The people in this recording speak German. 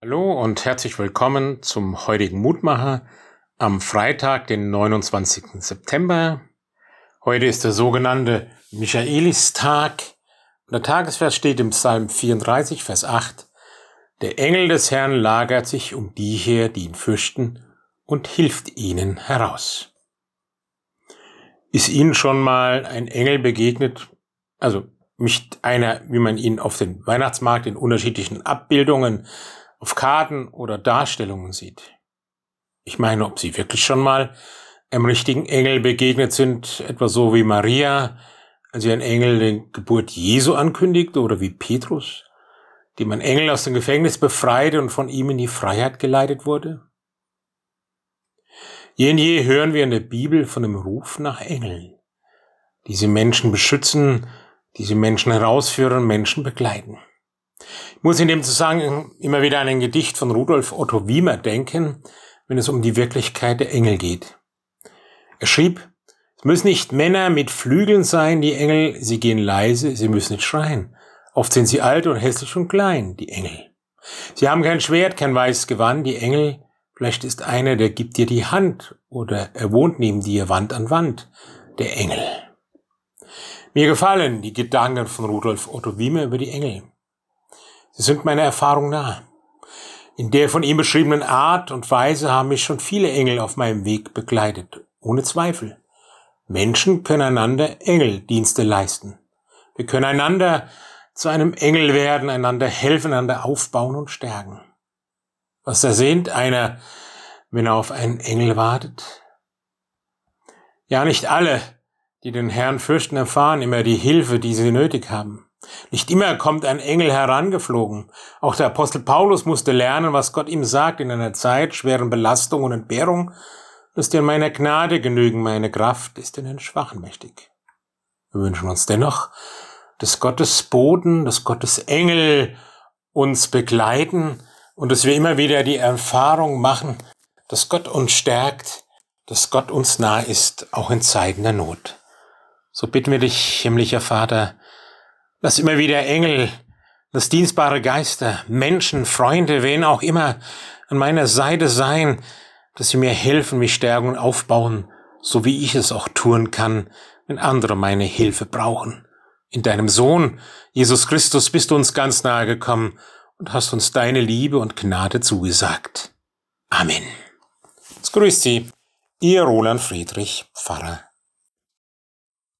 Hallo und herzlich willkommen zum heutigen Mutmacher am Freitag, den 29. September. Heute ist der sogenannte Michaelistag. Der Tagesvers steht im Psalm 34, Vers 8. Der Engel des Herrn lagert sich um die her, die ihn fürchten, und hilft ihnen heraus. Ist Ihnen schon mal ein Engel begegnet? Also nicht einer, wie man ihn auf dem Weihnachtsmarkt in unterschiedlichen Abbildungen auf Karten oder Darstellungen sieht. Ich meine, ob sie wirklich schon mal einem richtigen Engel begegnet sind, etwa so wie Maria, als ihr ein Engel die Geburt Jesu ankündigte, oder wie Petrus, dem ein Engel aus dem Gefängnis befreite und von ihm in die Freiheit geleitet wurde. Je und je hören wir in der Bibel von dem Ruf nach Engeln. Diese Menschen beschützen, diese Menschen herausführen, Menschen begleiten. Ich muss in dem Zusammenhang immer wieder an ein Gedicht von Rudolf Otto Wiemer denken, wenn es um die Wirklichkeit der Engel geht. Er schrieb, es müssen nicht Männer mit Flügeln sein, die Engel, sie gehen leise, sie müssen nicht schreien. Oft sind sie alt und hässlich und klein, die Engel. Sie haben kein Schwert, kein weißes Gewand, die Engel. Vielleicht ist einer, der gibt dir die Hand oder er wohnt neben dir Wand an Wand, der Engel. Mir gefallen die Gedanken von Rudolf Otto Wiemer über die Engel. Sie sind meiner Erfahrung nah. In der von ihm beschriebenen Art und Weise haben mich schon viele Engel auf meinem Weg begleitet, ohne Zweifel. Menschen können einander Engeldienste leisten. Wir können einander zu einem Engel werden, einander helfen, einander aufbauen und stärken. Was ersehnt einer, wenn er auf einen Engel wartet? Ja, nicht alle, die den Herrn fürchten, erfahren immer die Hilfe, die sie nötig haben. Nicht immer kommt ein Engel herangeflogen. Auch der Apostel Paulus musste lernen, was Gott ihm sagt in einer Zeit schweren Belastung und Entbehrung. Lass dir meiner Gnade genügen, meine Kraft ist in den Schwachen mächtig. Wir wünschen uns dennoch, dass Gottes Boden, dass Gottes Engel uns begleiten und dass wir immer wieder die Erfahrung machen, dass Gott uns stärkt, dass Gott uns nah ist, auch in Zeiten der Not. So bitten wir dich, himmlischer Vater, Lass immer wieder Engel, das dienstbare Geister, Menschen, Freunde, wen auch immer an meiner Seite sein, dass sie mir helfen, mich stärken und aufbauen, so wie ich es auch tun kann, wenn andere meine Hilfe brauchen. In deinem Sohn, Jesus Christus, bist du uns ganz nahe gekommen und hast uns deine Liebe und Gnade zugesagt. Amen. Es grüßt Sie, Ihr Roland Friedrich, Pfarrer